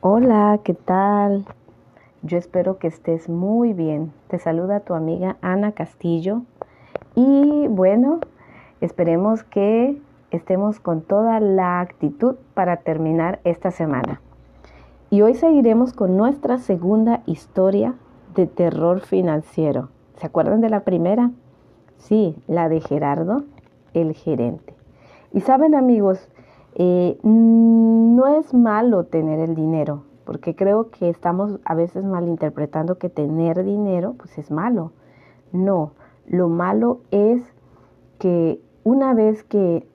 Hola, ¿qué tal? Yo espero que estés muy bien. Te saluda tu amiga Ana Castillo y bueno, esperemos que estemos con toda la actitud para terminar esta semana. Y hoy seguiremos con nuestra segunda historia de terror financiero. ¿Se acuerdan de la primera? Sí, la de Gerardo, el gerente. Y saben amigos, eh, no es malo tener el dinero, porque creo que estamos a veces malinterpretando que tener dinero pues es malo. No, lo malo es que una vez que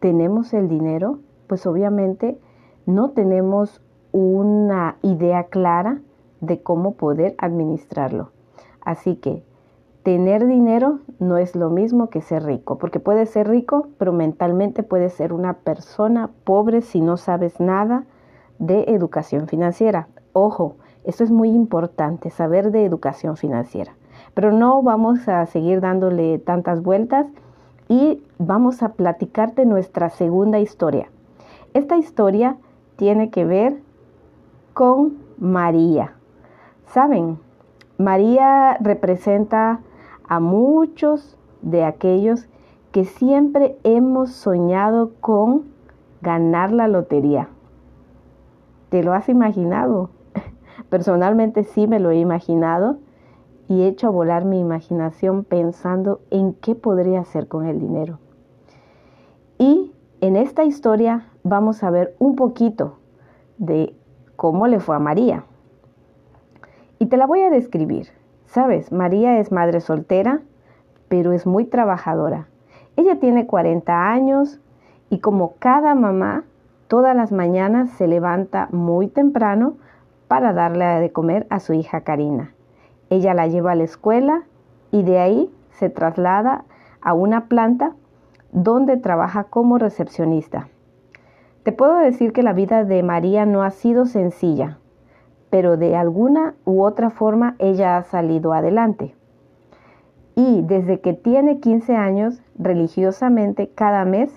tenemos el dinero, pues obviamente no tenemos una idea clara de cómo poder administrarlo. Así que tener dinero no es lo mismo que ser rico, porque puedes ser rico, pero mentalmente puedes ser una persona pobre si no sabes nada de educación financiera. Ojo, esto es muy importante, saber de educación financiera. Pero no vamos a seguir dándole tantas vueltas y vamos a platicarte nuestra segunda historia. Esta historia tiene que ver con María. ¿Saben? María representa a muchos de aquellos que siempre hemos soñado con ganar la lotería. ¿Te lo has imaginado? Personalmente sí me lo he imaginado y he hecho volar mi imaginación pensando en qué podría hacer con el dinero. Y en esta historia vamos a ver un poquito de cómo le fue a María. Y te la voy a describir. Sabes, María es madre soltera, pero es muy trabajadora. Ella tiene 40 años y como cada mamá, todas las mañanas se levanta muy temprano para darle de comer a su hija Karina. Ella la lleva a la escuela y de ahí se traslada a una planta donde trabaja como recepcionista. Te puedo decir que la vida de María no ha sido sencilla, pero de alguna u otra forma ella ha salido adelante. Y desde que tiene 15 años, religiosamente cada mes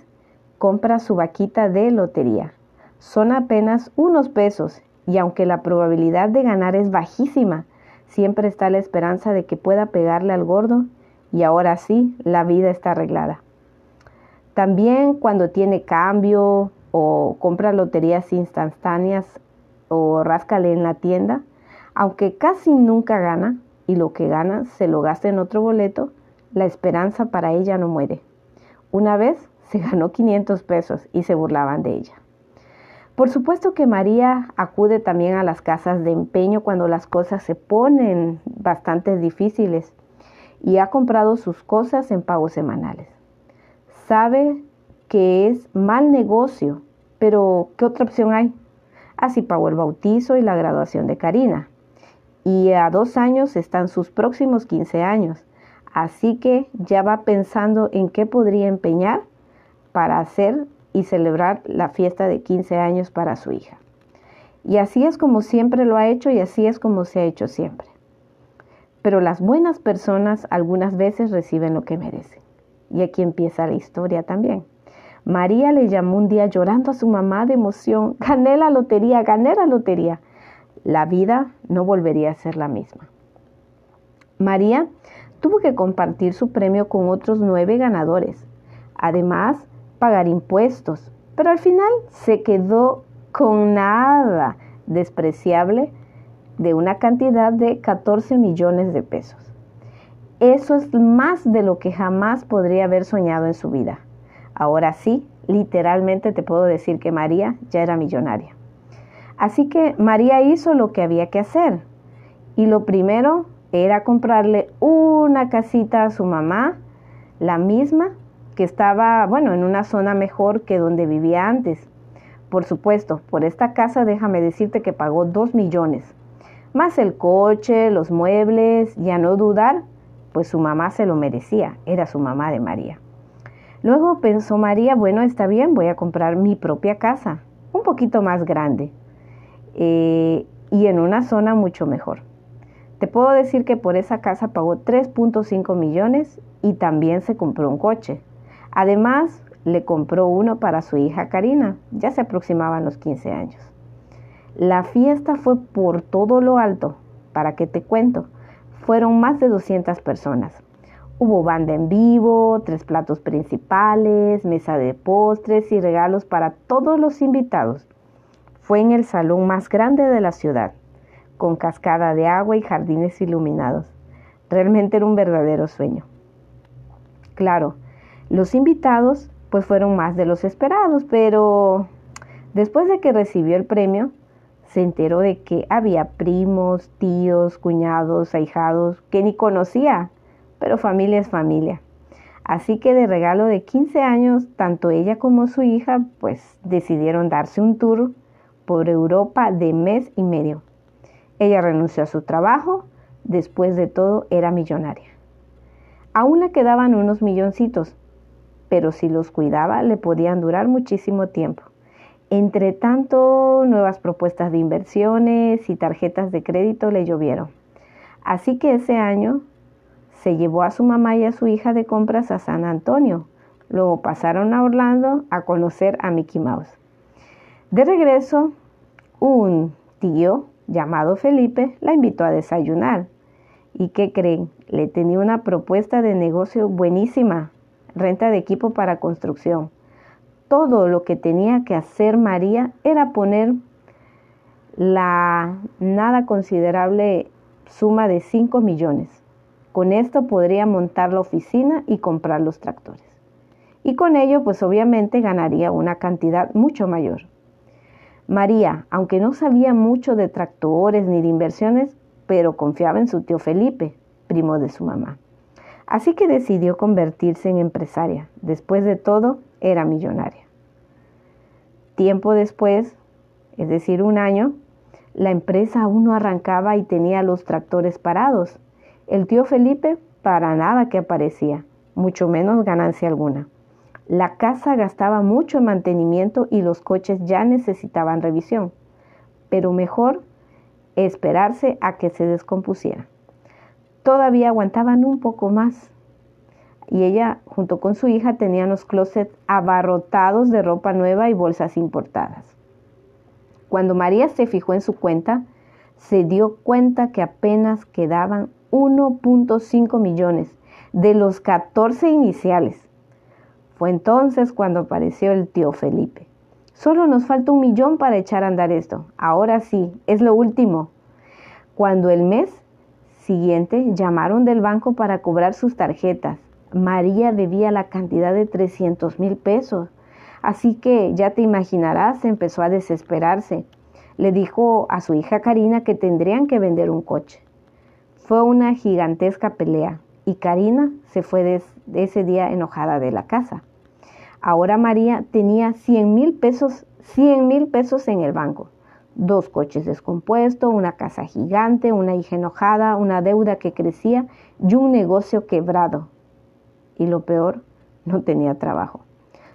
compra su vaquita de lotería. Son apenas unos pesos y aunque la probabilidad de ganar es bajísima, siempre está la esperanza de que pueda pegarle al gordo y ahora sí, la vida está arreglada. También cuando tiene cambio o compra loterías instantáneas o ráscale en la tienda, aunque casi nunca gana y lo que gana se lo gasta en otro boleto, la esperanza para ella no muere. Una vez se ganó 500 pesos y se burlaban de ella. Por supuesto que María acude también a las casas de empeño cuando las cosas se ponen bastante difíciles y ha comprado sus cosas en pagos semanales. Sabe que es mal negocio, pero ¿qué otra opción hay? Así pagó el bautizo y la graduación de Karina. Y a dos años están sus próximos 15 años. Así que ya va pensando en qué podría empeñar para hacer y celebrar la fiesta de 15 años para su hija. Y así es como siempre lo ha hecho y así es como se ha hecho siempre. Pero las buenas personas algunas veces reciben lo que merecen. Y aquí empieza la historia también. María le llamó un día llorando a su mamá de emoción, gané la lotería, gané la lotería. La vida no volvería a ser la misma. María tuvo que compartir su premio con otros nueve ganadores. Además, pagar impuestos, pero al final se quedó con nada despreciable de una cantidad de 14 millones de pesos. Eso es más de lo que jamás podría haber soñado en su vida. Ahora sí, literalmente te puedo decir que María ya era millonaria. Así que María hizo lo que había que hacer. Y lo primero era comprarle una casita a su mamá, la misma que estaba, bueno, en una zona mejor que donde vivía antes. Por supuesto, por esta casa déjame decirte que pagó dos millones, más el coche, los muebles, y a no dudar, pues su mamá se lo merecía, era su mamá de María. Luego pensó María, bueno, está bien, voy a comprar mi propia casa, un poquito más grande eh, y en una zona mucho mejor. Te puedo decir que por esa casa pagó 3.5 millones y también se compró un coche. Además, le compró uno para su hija Karina, ya se aproximaban los 15 años. La fiesta fue por todo lo alto. ¿Para qué te cuento? Fueron más de 200 personas. Hubo banda en vivo, tres platos principales, mesa de postres y regalos para todos los invitados. Fue en el salón más grande de la ciudad, con cascada de agua y jardines iluminados. Realmente era un verdadero sueño. Claro, los invitados pues fueron más de los esperados, pero después de que recibió el premio, se enteró de que había primos, tíos, cuñados, ahijados que ni conocía pero familia es familia. Así que de regalo de 15 años, tanto ella como su hija pues decidieron darse un tour por Europa de mes y medio. Ella renunció a su trabajo, después de todo era millonaria. Aún le quedaban unos milloncitos, pero si los cuidaba le podían durar muchísimo tiempo. Entre tanto, nuevas propuestas de inversiones y tarjetas de crédito le llovieron. Así que ese año se llevó a su mamá y a su hija de compras a San Antonio. Luego pasaron a Orlando a conocer a Mickey Mouse. De regreso, un tío llamado Felipe la invitó a desayunar. ¿Y qué creen? Le tenía una propuesta de negocio buenísima, renta de equipo para construcción. Todo lo que tenía que hacer María era poner la nada considerable suma de 5 millones. Con esto podría montar la oficina y comprar los tractores. Y con ello, pues obviamente ganaría una cantidad mucho mayor. María, aunque no sabía mucho de tractores ni de inversiones, pero confiaba en su tío Felipe, primo de su mamá. Así que decidió convertirse en empresaria. Después de todo, era millonaria. Tiempo después, es decir, un año, la empresa aún no arrancaba y tenía los tractores parados. El tío Felipe para nada que aparecía, mucho menos ganancia alguna. La casa gastaba mucho en mantenimiento y los coches ya necesitaban revisión, pero mejor esperarse a que se descompusiera. Todavía aguantaban un poco más y ella junto con su hija tenían los closets abarrotados de ropa nueva y bolsas importadas. Cuando María se fijó en su cuenta, se dio cuenta que apenas quedaban 1.5 millones de los 14 iniciales. Fue entonces cuando apareció el tío Felipe. Solo nos falta un millón para echar a andar esto. Ahora sí, es lo último. Cuando el mes siguiente llamaron del banco para cobrar sus tarjetas, María debía la cantidad de 300 mil pesos. Así que ya te imaginarás, empezó a desesperarse. Le dijo a su hija Karina que tendrían que vender un coche. Fue una gigantesca pelea y Karina se fue de, ese día enojada de la casa. Ahora María tenía 100 mil pesos, 100 mil pesos en el banco. Dos coches descompuestos, una casa gigante, una hija enojada, una deuda que crecía y un negocio quebrado. Y lo peor, no tenía trabajo.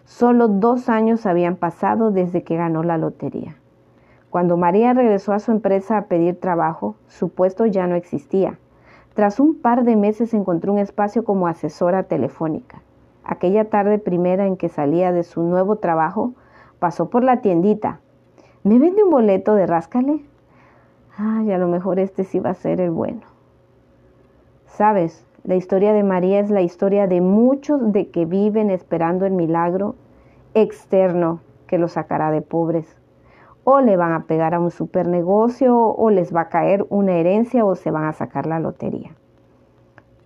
Solo dos años habían pasado desde que ganó la lotería. Cuando María regresó a su empresa a pedir trabajo, su puesto ya no existía. Tras un par de meses encontró un espacio como asesora telefónica. Aquella tarde primera en que salía de su nuevo trabajo, pasó por la tiendita. ¿Me vende un boleto de ráscale? Ay, a lo mejor este sí va a ser el bueno. Sabes, la historia de María es la historia de muchos de que viven esperando el milagro externo que los sacará de pobres o le van a pegar a un super negocio o les va a caer una herencia o se van a sacar la lotería.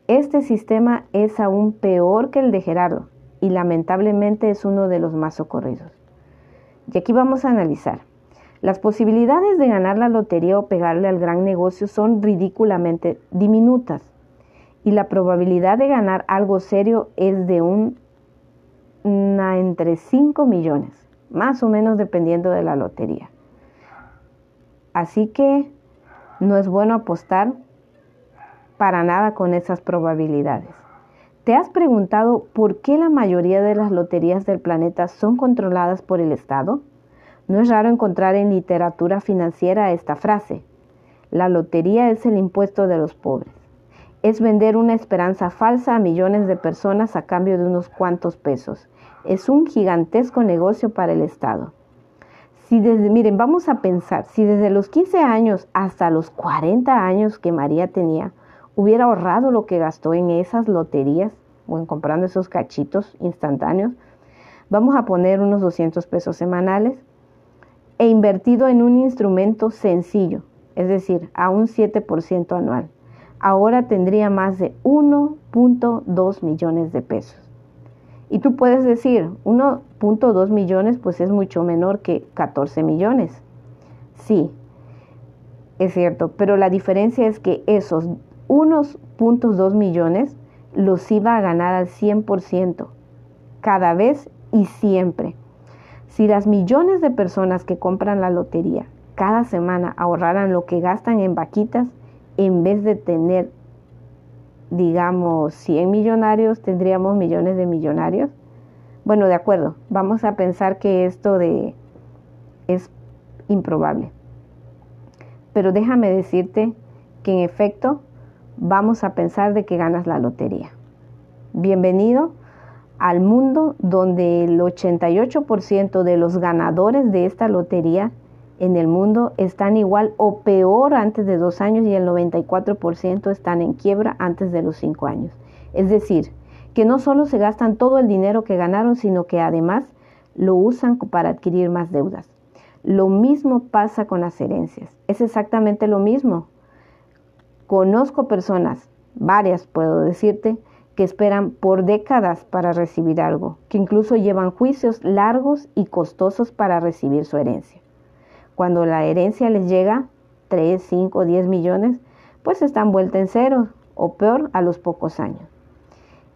Este sistema es aún peor que el de Gerardo y lamentablemente es uno de los más socorridos. Y aquí vamos a analizar. Las posibilidades de ganar la lotería o pegarle al gran negocio son ridículamente diminutas y la probabilidad de ganar algo serio es de un, entre 5 millones más o menos dependiendo de la lotería. Así que no es bueno apostar para nada con esas probabilidades. ¿Te has preguntado por qué la mayoría de las loterías del planeta son controladas por el Estado? No es raro encontrar en literatura financiera esta frase. La lotería es el impuesto de los pobres. Es vender una esperanza falsa a millones de personas a cambio de unos cuantos pesos es un gigantesco negocio para el Estado. Si desde, miren, vamos a pensar, si desde los 15 años hasta los 40 años que María tenía, hubiera ahorrado lo que gastó en esas loterías o en comprando esos cachitos instantáneos, vamos a poner unos 200 pesos semanales e invertido en un instrumento sencillo, es decir, a un 7% anual. Ahora tendría más de 1.2 millones de pesos. Y tú puedes decir, 1.2 millones pues es mucho menor que 14 millones. Sí, es cierto, pero la diferencia es que esos 1.2 millones los iba a ganar al 100%, cada vez y siempre. Si las millones de personas que compran la lotería cada semana ahorraran lo que gastan en vaquitas, en vez de tener, digamos, 100 millonarios, tendríamos millones de millonarios. Bueno, de acuerdo, vamos a pensar que esto de es improbable. Pero déjame decirte que en efecto vamos a pensar de que ganas la lotería. Bienvenido al mundo donde el 88% de los ganadores de esta lotería en el mundo están igual o peor antes de dos años y el 94% están en quiebra antes de los cinco años. Es decir, que no solo se gastan todo el dinero que ganaron, sino que además lo usan para adquirir más deudas. Lo mismo pasa con las herencias. Es exactamente lo mismo. Conozco personas, varias puedo decirte, que esperan por décadas para recibir algo, que incluso llevan juicios largos y costosos para recibir su herencia. Cuando la herencia les llega, 3, 5, 10 millones, pues están vuelta en cero o peor a los pocos años.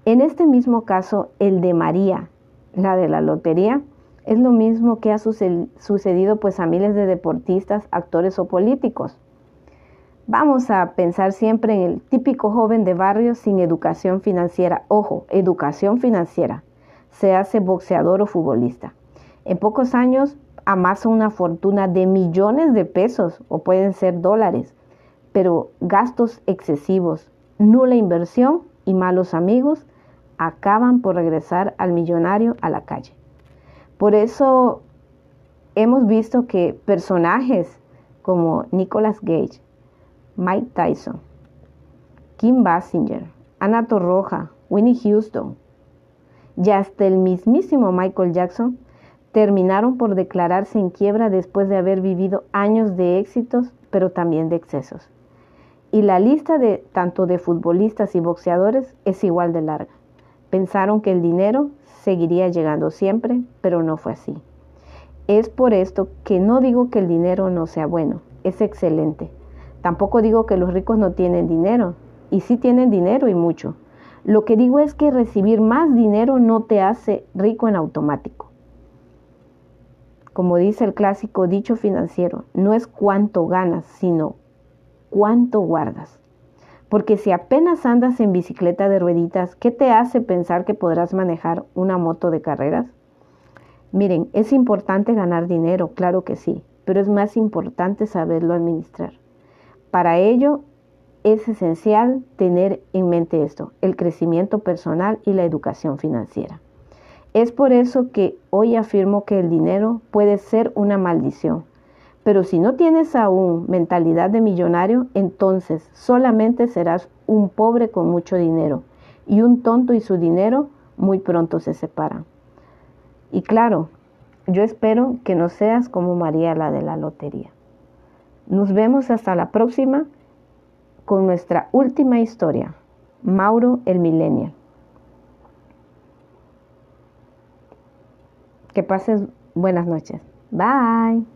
En este mismo caso, el de María, la de la lotería, es lo mismo que ha sucedido pues a miles de deportistas, actores o políticos. Vamos a pensar siempre en el típico joven de barrio sin educación financiera. Ojo, educación financiera. Se hace boxeador o futbolista. En pocos años amasa una fortuna de millones de pesos o pueden ser dólares, pero gastos excesivos, nula inversión y malos amigos acaban por regresar al millonario a la calle. Por eso hemos visto que personajes como Nicolas Gage, Mike Tyson, Kim Basinger, Ana Torroja, Winnie Houston y hasta el mismísimo Michael Jackson terminaron por declararse en quiebra después de haber vivido años de éxitos, pero también de excesos. Y la lista de tanto de futbolistas y boxeadores es igual de larga. Pensaron que el dinero seguiría llegando siempre, pero no fue así. Es por esto que no digo que el dinero no sea bueno, es excelente. Tampoco digo que los ricos no tienen dinero, y sí tienen dinero y mucho. Lo que digo es que recibir más dinero no te hace rico en automático como dice el clásico dicho financiero, no es cuánto ganas, sino cuánto guardas. Porque si apenas andas en bicicleta de rueditas, ¿qué te hace pensar que podrás manejar una moto de carreras? Miren, es importante ganar dinero, claro que sí, pero es más importante saberlo administrar. Para ello es esencial tener en mente esto, el crecimiento personal y la educación financiera. Es por eso que hoy afirmo que el dinero puede ser una maldición. Pero si no tienes aún mentalidad de millonario, entonces solamente serás un pobre con mucho dinero y un tonto y su dinero muy pronto se separan. Y claro, yo espero que no seas como María la de la lotería. Nos vemos hasta la próxima con nuestra última historia, Mauro el Millennial. Que pases buenas noches. Bye.